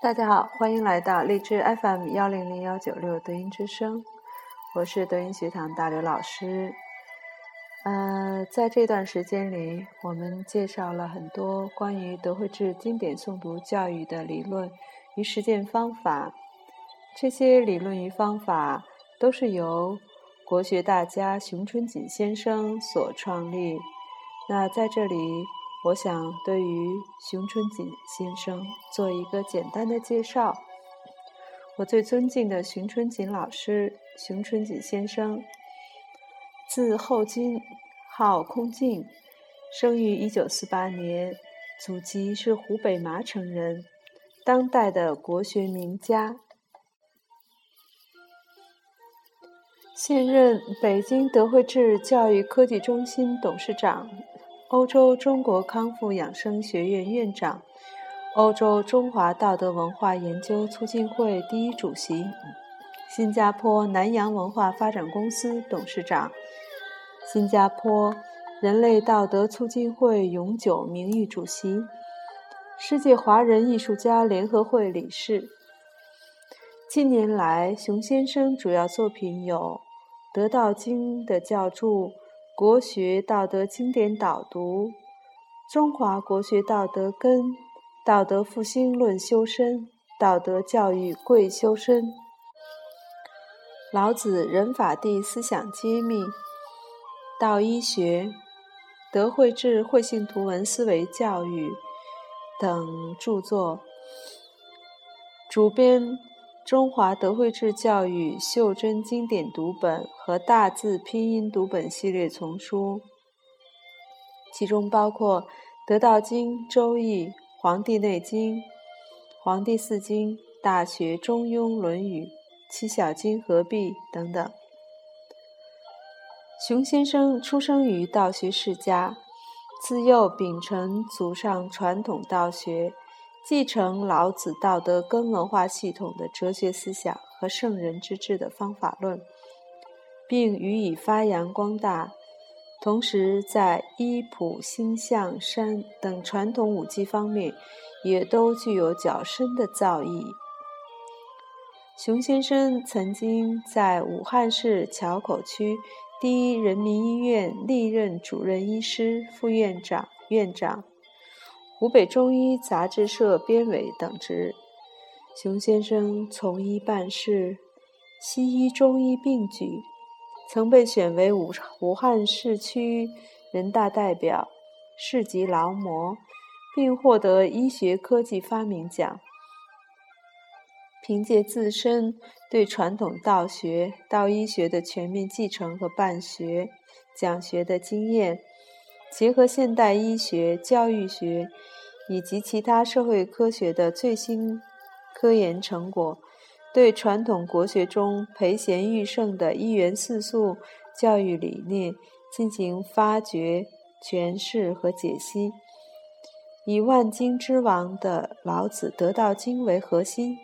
大家好，欢迎来到荔枝 FM 幺零零幺九六德音之声，我是德音学堂大刘老师。呃，在这段时间里，我们介绍了很多关于德惠制经典诵读教育的理论与实践方法。这些理论与方法都是由国学大家熊春锦先生所创立。那在这里。我想对于熊春锦先生做一个简单的介绍。我最尊敬的熊春锦老师，熊春锦先生，字厚金，号空镜，生于一九四八年，祖籍是湖北麻城人，当代的国学名家，现任北京德惠智教育科技中心董事长。欧洲中国康复养生学院院长，欧洲中华道德文化研究促进会第一主席，新加坡南洋文化发展公司董事长，新加坡人类道德促进会永久名誉主席，世界华人艺术家联合会理事。近年来，熊先生主要作品有《得道经》的教著。国学道德经典导读，《中华国学道德根》，《道德复兴论修身》，《道德教育贵修身》，《老子人法地思想揭秘》，《道医学》，《德惠智慧性图文思维教育》等著作，主编。中华德惠智教育袖珍经典读本和大字拼音读本系列丛书，其中包括《得道经》《周易》《黄帝内经》《黄帝四经》《大学》《中庸》《论语》《七小经》合璧等等。熊先生出生于道学世家，自幼秉承祖上传统道学。继承老子道德根文化系统的哲学思想和圣人之治的方法论，并予以发扬光大。同时，在医卜、星象、山等传统武技方面，也都具有较深的造诣。熊先生曾经在武汉市硚口区第一人民医院历任主任医师、副院长、院长。湖北中医杂志社编委等职，熊先生从医办事，西医中医并举，曾被选为武武汉市区人大代表、市级劳模，并获得医学科技发明奖。凭借自身对传统道学、道医学的全面继承和办学、讲学的经验。结合现代医学、教育学以及其他社会科学的最新科研成果，对传统国学中培贤育圣的一元四素教育理念进行发掘、诠释和解析，以万经之王的老子得道经为核心，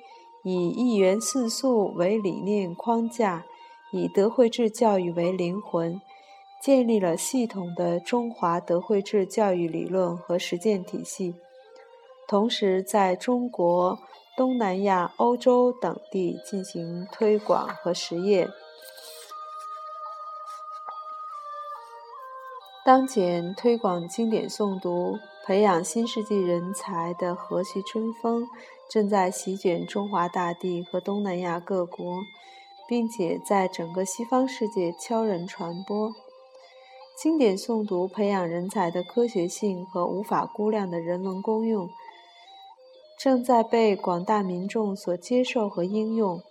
以一元四素为理念框架，以德惠智教育为灵魂。建立了系统的中华德惠制教育理论和实践体系，同时在中国、东南亚、欧洲等地进行推广和实验。当前推广经典诵读、培养新世纪人才的和煦春风正在席卷中华大地和东南亚各国，并且在整个西方世界悄然传播。经典诵读培养人才的科学性和无法估量的人文功用，正在被广大民众所接受和应用。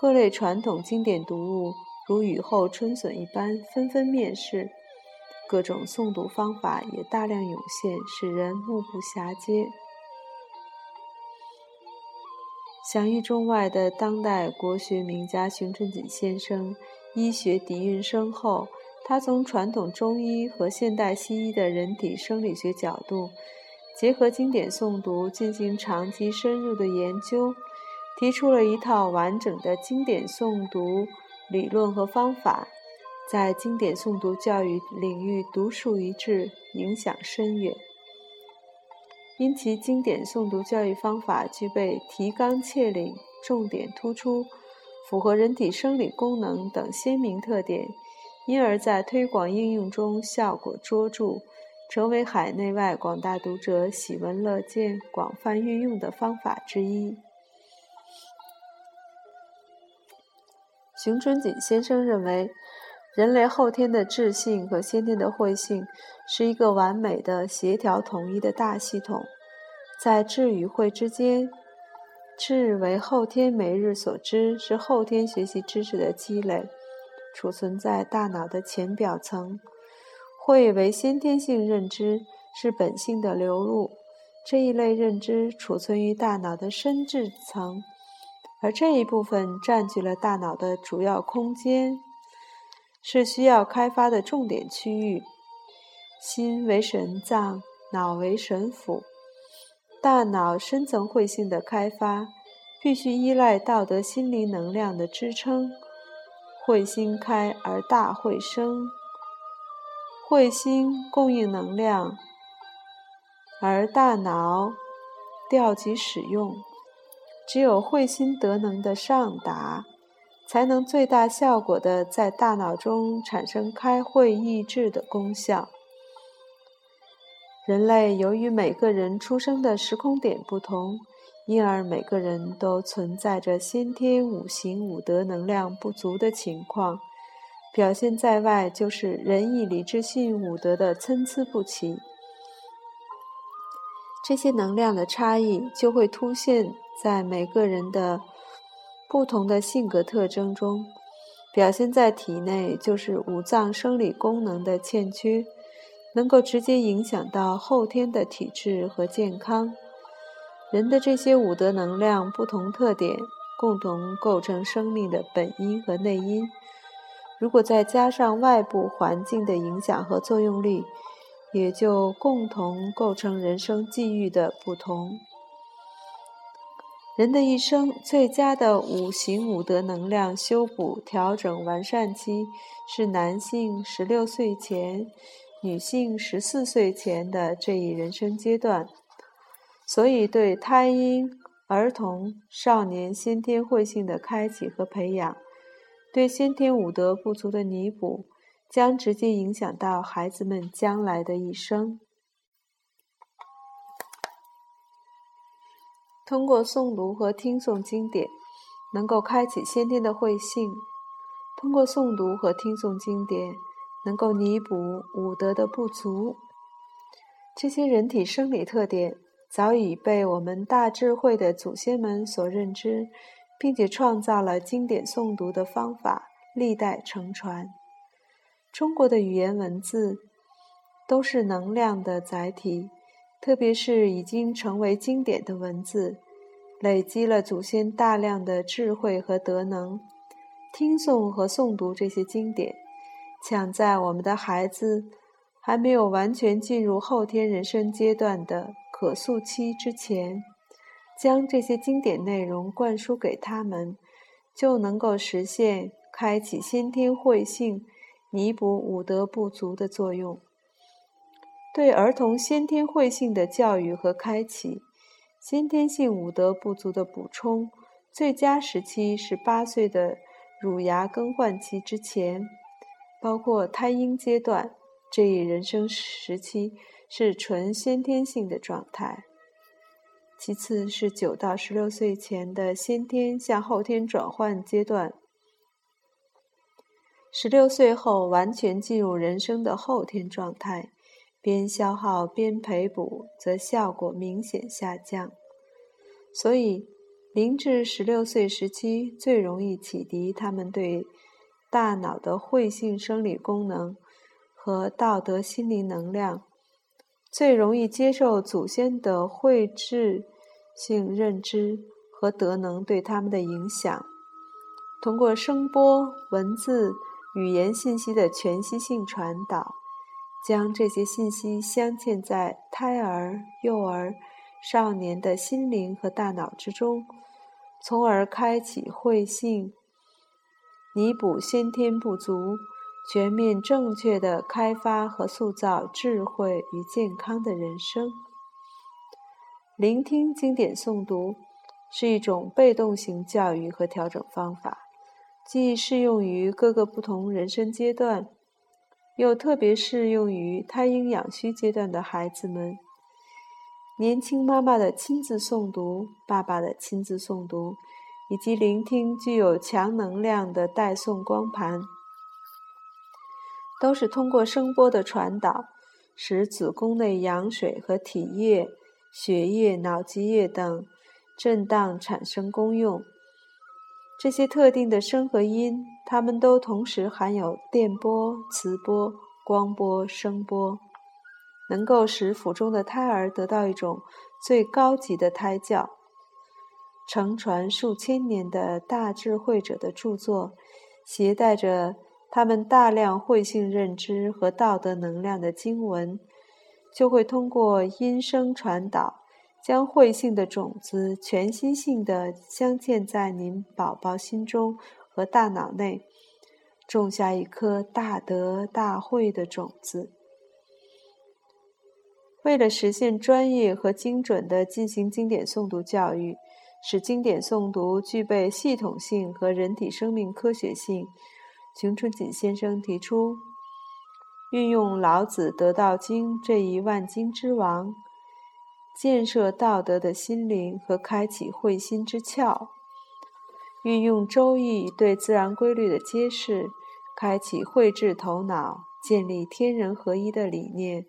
各类传统经典读物如雨后春笋一般纷纷面世，各种诵读方法也大量涌现，使人目不暇接。享誉中外的当代国学名家熊春锦先生，医学底蕴深厚。他从传统中医和现代西医的人体生理学角度，结合经典诵读进行长期深入的研究，提出了一套完整的经典诵读理论和方法，在经典诵读教育领域独树一帜，影响深远。因其经典诵读教育方法具备提纲挈领、重点突出、符合人体生理功能等鲜明特点，因而，在推广应用中效果卓著，成为海内外广大读者喜闻乐见、广泛运用的方法之一。熊春锦先生认为，人类后天的智性和先天的慧性是一个完美的、协调统一的大系统。在智与慧之间，智为后天每日所知，是后天学习知识的积累，储存在大脑的浅表层；会为先天性认知，是本性的流露。这一类认知储存于大脑的深质层。而这一部分占据了大脑的主要空间，是需要开发的重点区域。心为神脏，脑为神府。大脑深层会性的开发，必须依赖道德心灵能量的支撑。慧心开而大慧生，慧心供应能量，而大脑调集使用。只有慧心得能的上达，才能最大效果的在大脑中产生开慧益智的功效。人类由于每个人出生的时空点不同，因而每个人都存在着先天五行五德能量不足的情况，表现在外就是仁义礼智信五德的参差不齐。这些能量的差异就会凸现在每个人的不同的性格特征中，表现在体内就是五脏生理功能的欠缺，能够直接影响到后天的体质和健康。人的这些五德能量不同特点，共同构成生命的本因和内因。如果再加上外部环境的影响和作用力，也就共同构成人生际遇的不同。人的一生最佳的五行五德能量修补、调整、完善期是男性十六岁前、女性十四岁前的这一人生阶段。所以，对胎婴、儿童、少年先天慧性的开启和培养，对先天五德不足的弥补。将直接影响到孩子们将来的一生。通过诵读和听诵经典，能够开启先天的慧性；通过诵读和听诵经典，能够弥补五德的不足。这些人体生理特点早已被我们大智慧的祖先们所认知，并且创造了经典诵读的方法，历代承传。中国的语言文字都是能量的载体，特别是已经成为经典的文字，累积了祖先大量的智慧和德能。听诵和诵读这些经典，抢在我们的孩子还没有完全进入后天人生阶段的可塑期之前，将这些经典内容灌输给他们，就能够实现开启先天慧性。弥补五德不足的作用，对儿童先天慧性的教育和开启，先天性五德不足的补充，最佳时期是八岁的乳牙更换期之前，包括胎婴阶段这一人生时期是纯先天性的状态。其次是九到十六岁前的先天向后天转换阶段。十六岁后，完全进入人生的后天状态，边消耗边培补，则效果明显下降。所以，零至十六岁时期最容易启迪他们对大脑的会性生理功能和道德心灵能量，最容易接受祖先的慧智性认知和德能对他们的影响。通过声波、文字。语言信息的全息性传导，将这些信息镶嵌在胎儿、幼儿、少年的心灵和大脑之中，从而开启慧性，弥补先天不足，全面正确的开发和塑造智慧与健康的人生。聆听经典诵读是一种被动型教育和调整方法，既适用于各个不同人生阶段，又特别适用于胎婴养需阶段的孩子们。年轻妈妈的亲自诵读，爸爸的亲自诵读，以及聆听具有强能量的带诵光盘，都是通过声波的传导，使子宫内羊水和体液、血液、脑脊液等震荡产生功用。这些特定的声和音，它们都同时含有电波、磁波、光波、声波。能够使腹中的胎儿得到一种最高级的胎教。承传数千年的大智慧者的著作，携带着他们大量慧性认知和道德能量的经文，就会通过音声传导，将慧性的种子全新性的镶嵌在您宝宝心中和大脑内，种下一颗大德大慧的种子。为了实现专业和精准地进行经典诵读教育，使经典诵读具备系统性和人体生命科学性，熊春锦先生提出，运用老子得道经这一万经之王，建设道德的心灵和开启慧心之窍；运用周易对自然规律的揭示，开启慧智头脑，建立天人合一的理念。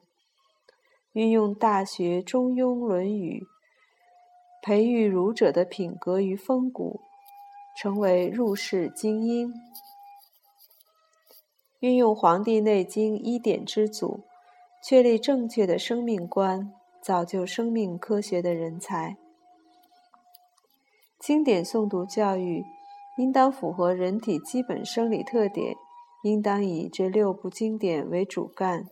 运用《大学》《中庸》《论语》，培育儒者的品格与风骨，成为入世精英；运用《黄帝内经》一点之祖，确立正确的生命观，造就生命科学的人才。经典诵读教育应当符合人体基本生理特点，应当以这六部经典为主干。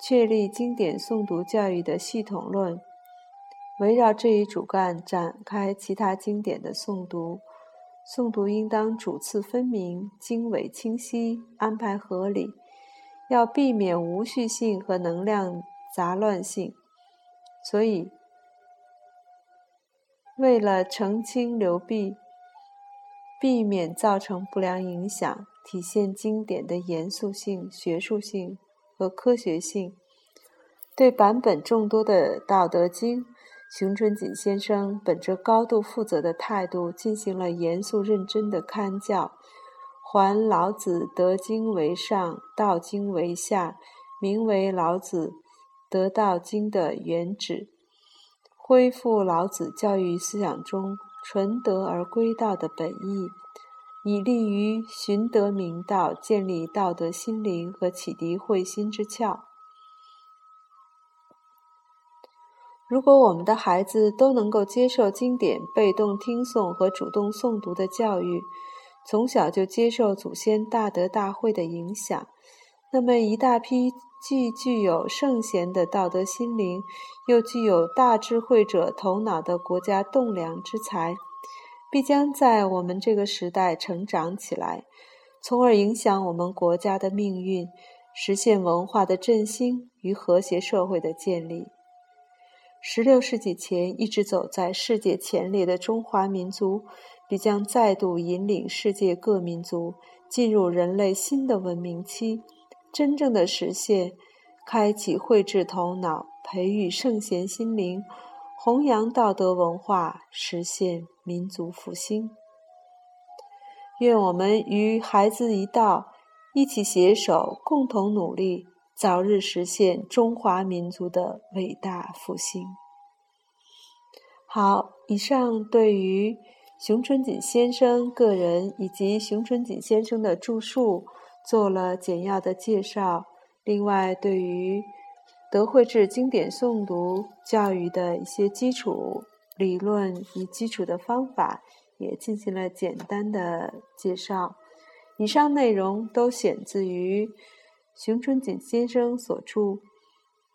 确立经典诵读教育的系统论，围绕这一主干展开其他经典的诵读。诵读应当主次分明、经纬清晰、安排合理，要避免无序性和能量杂乱性。所以，为了澄清流弊，避免造成不良影响，体现经典的严肃性、学术性。和科学性，对版本众多的《道德经》，熊春锦先生本着高度负责的态度，进行了严肃认真的刊教，还老子德经为上，道经为下，名为老子得道经的原旨，恢复老子教育思想中纯德而归道的本意。以利于寻得明道，建立道德心灵和启迪慧心之窍。如果我们的孩子都能够接受经典被动听诵和主动诵读的教育，从小就接受祖先大德大会的影响，那么一大批既具有圣贤的道德心灵，又具有大智慧者头脑的国家栋梁之才。必将在我们这个时代成长起来，从而影响我们国家的命运，实现文化的振兴与和谐社会的建立。十六世纪前一直走在世界前列的中华民族，必将再度引领世界各民族进入人类新的文明期，真正的实现开启慧智头脑，培育圣贤心灵。弘扬道德文化，实现民族复兴。愿我们与孩子一道，一起携手，共同努力，早日实现中华民族的伟大复兴。好，以上对于熊春锦先生个人以及熊春锦先生的著述做了简要的介绍。另外，对于德惠智经典诵读教育的一些基础理论与基础的方法，也进行了简单的介绍。以上内容都选自于熊春锦先生所著《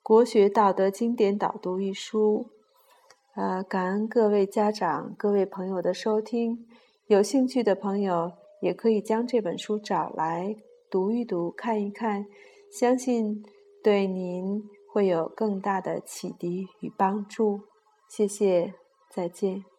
国学道德经典导读》一书。呃，感恩各位家长、各位朋友的收听。有兴趣的朋友也可以将这本书找来读一读、看一看，相信对您。会有更大的启迪与帮助。谢谢，再见。